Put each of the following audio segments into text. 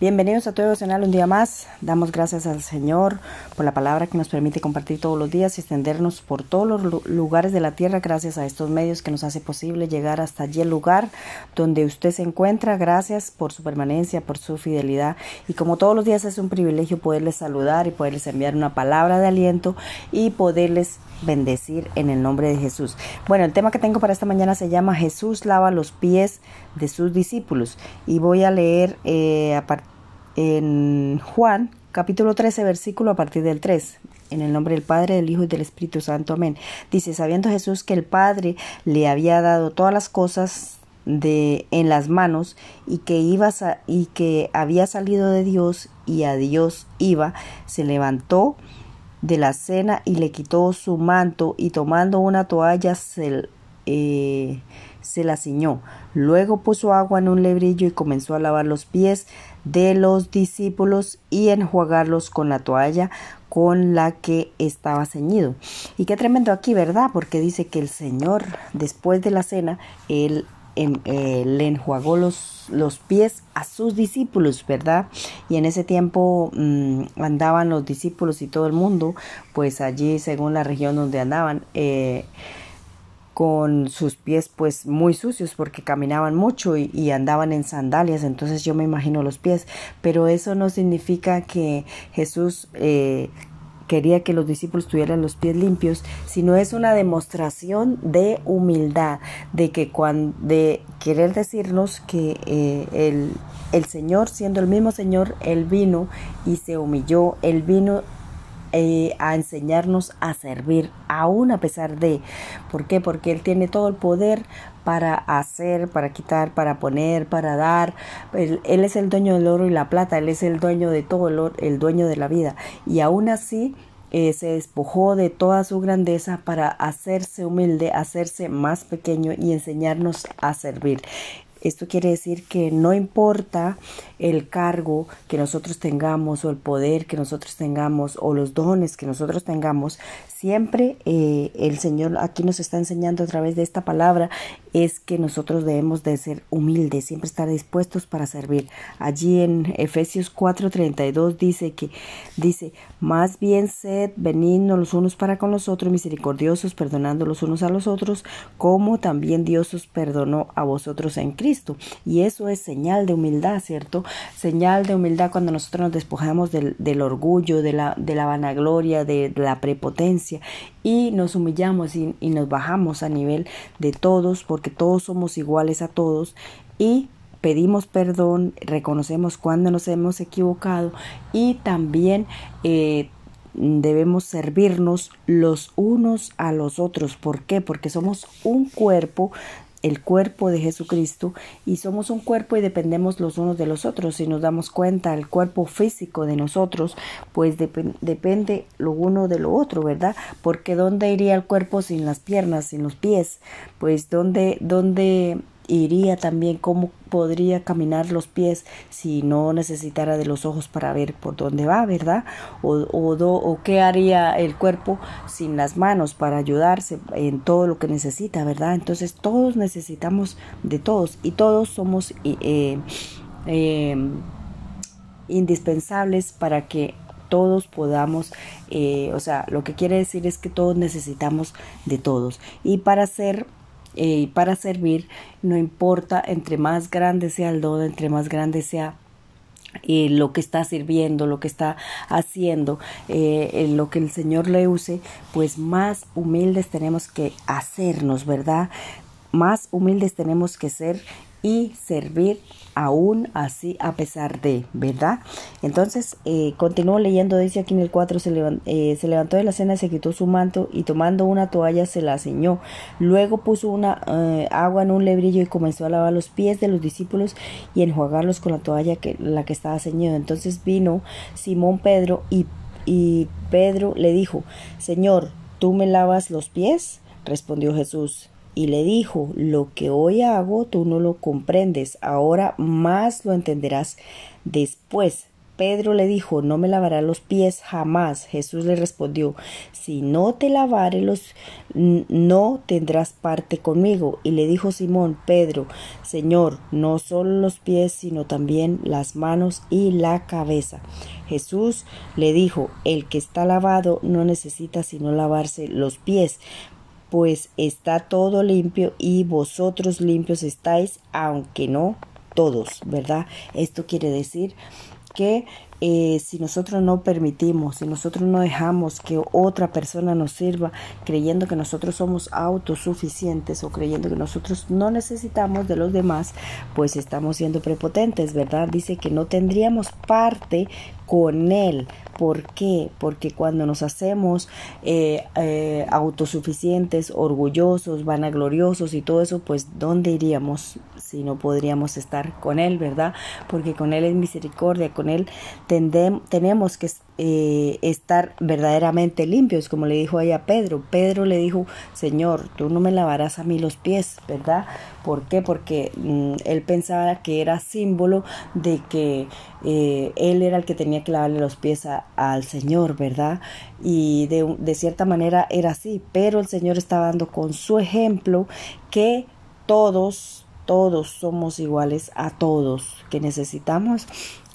Bienvenidos a todos en un día más. Damos gracias al Señor por la palabra que nos permite compartir todos los días y extendernos por todos los lugares de la tierra gracias a estos medios que nos hace posible llegar hasta allí el lugar donde usted se encuentra. Gracias por su permanencia, por su fidelidad y como todos los días es un privilegio poderles saludar y poderles enviar una palabra de aliento y poderles bendecir en el nombre de Jesús. Bueno, el tema que tengo para esta mañana se llama Jesús lava los pies de sus discípulos y voy a leer eh, en Juan capítulo 13 versículo a partir del 3. En el nombre del Padre, del Hijo y del Espíritu Santo. Amén. Dice, sabiendo Jesús que el Padre le había dado todas las cosas de en las manos y que iba y que había salido de Dios y a Dios iba, se levantó de la cena y le quitó su manto y tomando una toalla se, eh, se la ciñó. Luego puso agua en un lebrillo y comenzó a lavar los pies de los discípulos y enjuagarlos con la toalla con la que estaba ceñido. Y qué tremendo aquí, ¿verdad? Porque dice que el Señor, después de la cena, él eh, le enjuagó los, los, pies a sus discípulos, ¿verdad? Y en ese tiempo mm, andaban los discípulos y todo el mundo, pues allí, según la región donde andaban, eh, con sus pies pues muy sucios porque caminaban mucho y, andaban en sandalias, entonces yo me imagino los pies, pero eso no significa que Jesús eh, quería que los discípulos tuvieran los pies limpios, sino es una demostración de humildad, de que cuando, de querer decirnos que eh, el, el Señor, siendo el mismo Señor, Él vino y se humilló, Él vino eh, a enseñarnos a servir, aún a pesar de. ¿Por qué? Porque Él tiene todo el poder para hacer, para quitar, para poner, para dar. Él, es el dueño del oro y la plata, Él es el dueño de todo, el, el dueño de la vida. Y aún así eh, se despojó de toda su grandeza para hacerse humilde, hacerse más pequeño y enseñarnos a servir. Esto quiere decir que no importa el cargo que nosotros tengamos o el poder que nosotros tengamos o los dones que nosotros tengamos, siempre eh, el Señor aquí nos está enseñando a través de esta palabra es que nosotros debemos de ser humildes, siempre estar dispuestos para servir. Allí en Efesios 4:32 dice que dice, más bien sed benignos los unos para con los otros, misericordiosos, perdonando los unos a los otros, como también Dios os perdonó a vosotros en Cristo. Y eso es señal de humildad, ¿cierto? Señal de humildad cuando nosotros nos despojamos del, orgullo, de la, de la vanagloria, de la prepotencia y nos humillamos y, y nos bajamos a nivel de todos porque todos somos iguales a todos y pedimos perdón, reconocemos cuando nos hemos equivocado y también eh, debemos servirnos los unos a los otros. ¿Por qué? Porque somos un cuerpo el cuerpo de Jesucristo y somos un cuerpo y dependemos los unos de los otros. Si nos damos cuenta, el cuerpo físico de nosotros, pues depende lo uno de lo otro, ¿verdad? Porque ¿dónde iría el cuerpo sin las piernas, sin los pies? Pues ¿dónde, dónde iría también cómo podría caminar los pies si no necesitara de los ojos para ver por dónde va, ¿verdad? O, o, qué haría el cuerpo sin las manos para ayudarse en todo lo que necesita, ¿verdad? Entonces todos necesitamos de todos y todos somos eh, eh, indispensables para que todos podamos, eh, o sea, lo que quiere decir es que todos necesitamos de todos. Y para ser y para servir, no importa entre más grande sea el don, entre más grande sea eh, lo que está sirviendo, lo que está haciendo, eh, lo que el Señor le use, pues más humildes tenemos que hacernos, ¿verdad? Más humildes tenemos que ser y servir aún así a pesar de, ¿verdad? Entonces, eh, continúo leyendo, dice aquí en el 4, se, eh, se, levantó de la cena, se quitó su manto y tomando una toalla se la ciñó. Luego puso una eh, agua en un lebrillo y comenzó a lavar los pies de los discípulos y enjuagarlos con la toalla que la que estaba ceñida. Entonces vino Simón Pedro y, y Pedro le dijo, Señor, ¿tú me lavas los pies? Respondió Jesús y le dijo, lo que hoy hago tú no lo comprendes, ahora más lo entenderás después. Pedro le dijo, no me lavará los pies jamás. Jesús le respondió, si no te lavare los, no tendrás parte conmigo. Y le dijo Simón, Pedro, Señor, no solo los pies, sino también las manos y la cabeza. Jesús le dijo, el que está lavado no necesita sino lavarse los pies, pues está todo limpio y vosotros limpios estáis, aunque no todos, ¿verdad? Esto quiere decir que eh, si nosotros no permitimos, si nosotros no dejamos que otra persona nos sirva creyendo que nosotros somos autosuficientes o creyendo que nosotros no necesitamos de los demás, pues estamos siendo prepotentes, ¿verdad? Dice que no tendríamos parte con Él. ¿Por qué? Porque cuando nos hacemos eh, eh, autosuficientes, orgullosos, vanagloriosos y todo eso, pues ¿dónde iríamos si no podríamos estar con Él, verdad? Porque con Él es misericordia, con Él tenemos que eh, estar verdaderamente limpios, como le dijo ahí a Pedro. Pedro le dijo, Señor, tú no me lavarás a mí los pies, ¿verdad? ¿Por qué? Porque mm, él pensaba que era símbolo de que eh, él era el que tenía que lavarle los pies al Señor, ¿verdad? Y de, de cierta manera era así, pero el Señor estaba dando con su ejemplo que todos, todos somos iguales a todos, que necesitamos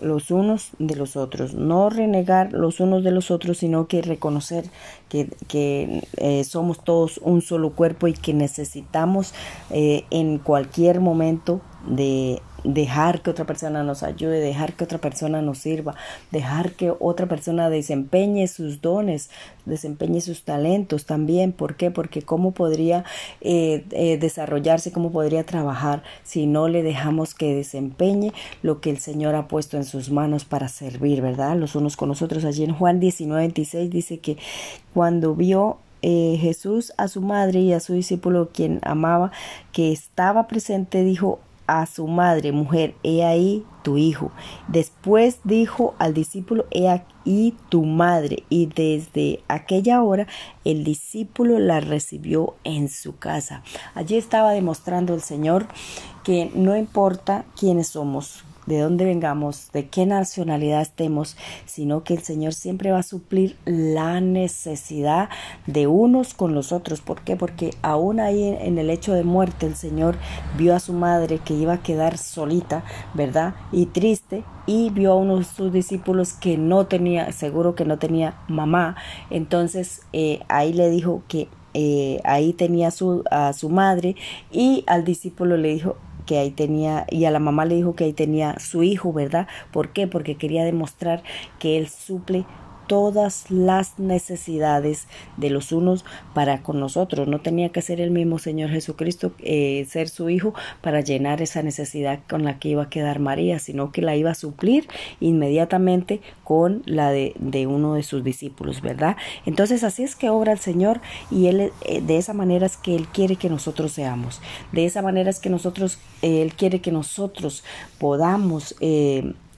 los unos de los otros, no renegar los unos de los otros, sino que reconocer que, que eh, somos todos un solo cuerpo y que necesitamos eh, en cualquier momento de dejar que otra persona nos ayude, dejar que otra persona nos sirva, dejar que otra persona desempeñe sus dones, desempeñe sus talentos también. ¿Por qué? Porque cómo podría eh, eh, desarrollarse, cómo podría trabajar si no le dejamos que desempeñe lo que el Señor ha puesto en sus manos para servir, ¿verdad? Los unos con nosotros. Allí en Juan 19, 26 dice que cuando vio eh, Jesús a su madre y a su discípulo, quien amaba, que estaba presente, dijo, a su madre, mujer, he ahí tu hijo. Después dijo al discípulo, he ahí tu madre. Y desde aquella hora el discípulo la recibió en su casa. Allí estaba demostrando el Señor que no importa quiénes somos, de dónde vengamos, de qué nacionalidad estemos, sino que el Señor siempre va a suplir la necesidad de unos con los otros. ¿Por qué? Porque aún ahí en el hecho de muerte el Señor vio a su madre que iba a quedar solita, ¿verdad? Y triste, y vio a uno de sus discípulos que no tenía, seguro que no tenía mamá. Entonces eh, ahí le dijo que eh, ahí tenía su, a su madre y al discípulo le dijo, que ahí tenía, y a la mamá le dijo que ahí tenía su hijo, ¿verdad? ¿Por qué? Porque quería demostrar que él suple todas las necesidades de los unos para con nosotros. No tenía que ser el mismo Señor Jesucristo, eh, ser su Hijo, para llenar esa necesidad con la que iba a quedar María, sino que la iba a suplir inmediatamente con la de, uno de sus discípulos, ¿verdad? Entonces así es que obra el Señor y Él eh, de esa manera es que Él quiere que nosotros seamos. De esa manera es que nosotros, eh, Él quiere que nosotros podamos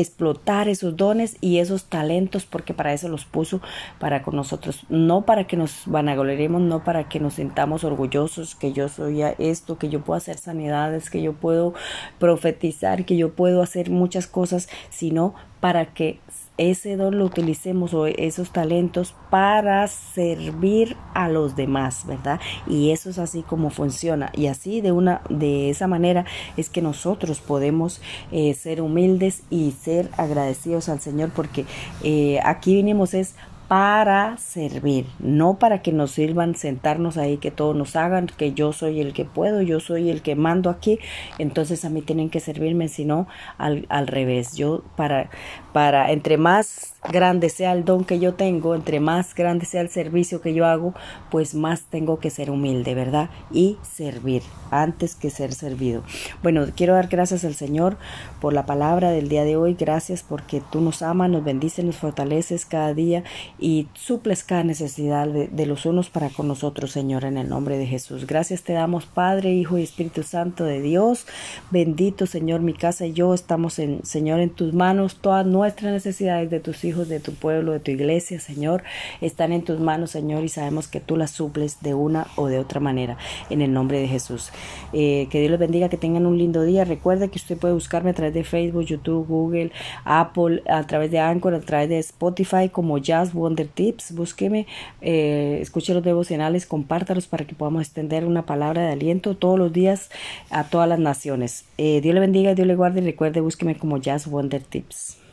explotar esos dones y esos talentos porque para eso los puso para con nosotros. No para que nos vanagloriemos no para que nos sintamos orgullosos que yo soy esto que yo puedo hacer sanidades que yo puedo profetizar que yo puedo hacer muchas cosas sino para que ese don lo utilicemos o esos talentos para servir a los demás, ¿verdad? Y eso es así como funciona. Y así de una, de esa manera es que nosotros podemos eh, ser humildes y ser agradecidos al Señor porque eh, aquí vinimos es para servir, no para que nos sirvan sentarnos ahí, que todos nos hagan, que yo soy el que puedo, yo soy el que mando aquí, entonces a mí tienen que servirme, sino al, al revés, yo para, para, entre más grande sea el don que yo tengo, entre más grande sea el servicio que yo hago, pues más tengo que ser humilde, ¿verdad? Y servir antes que ser servido. Bueno, quiero dar gracias al Señor por la palabra del día de hoy. Gracias porque tú nos amas, nos bendices, nos fortaleces cada día y suples cada necesidad de, los unos para con nosotros, Señor, en el nombre de Jesús. Gracias te damos, Padre, Hijo y Espíritu Santo de Dios. Bendito, Señor, mi casa y yo estamos, en, Señor, en tus manos. Todas nuestras necesidades de tus hijos hijos de tu pueblo, de tu iglesia, Señor, están en tus manos, Señor, y sabemos que tú las suples de una o de otra manera, en el nombre de Jesús. Eh, que Dios les bendiga, que tengan un lindo día. Recuerde que usted puede buscarme a través de Facebook, YouTube, Google, Apple, a través de Anchor, a través de Spotify como Jazz Wonder Tips. Búsqueme, eh, escuche los devocionales, compártalos para que podamos extender una palabra de aliento todos los días a todas las naciones. Eh, Dios le bendiga, Dios le guarde y recuerde, búsqueme como Jazz Wonder Tips.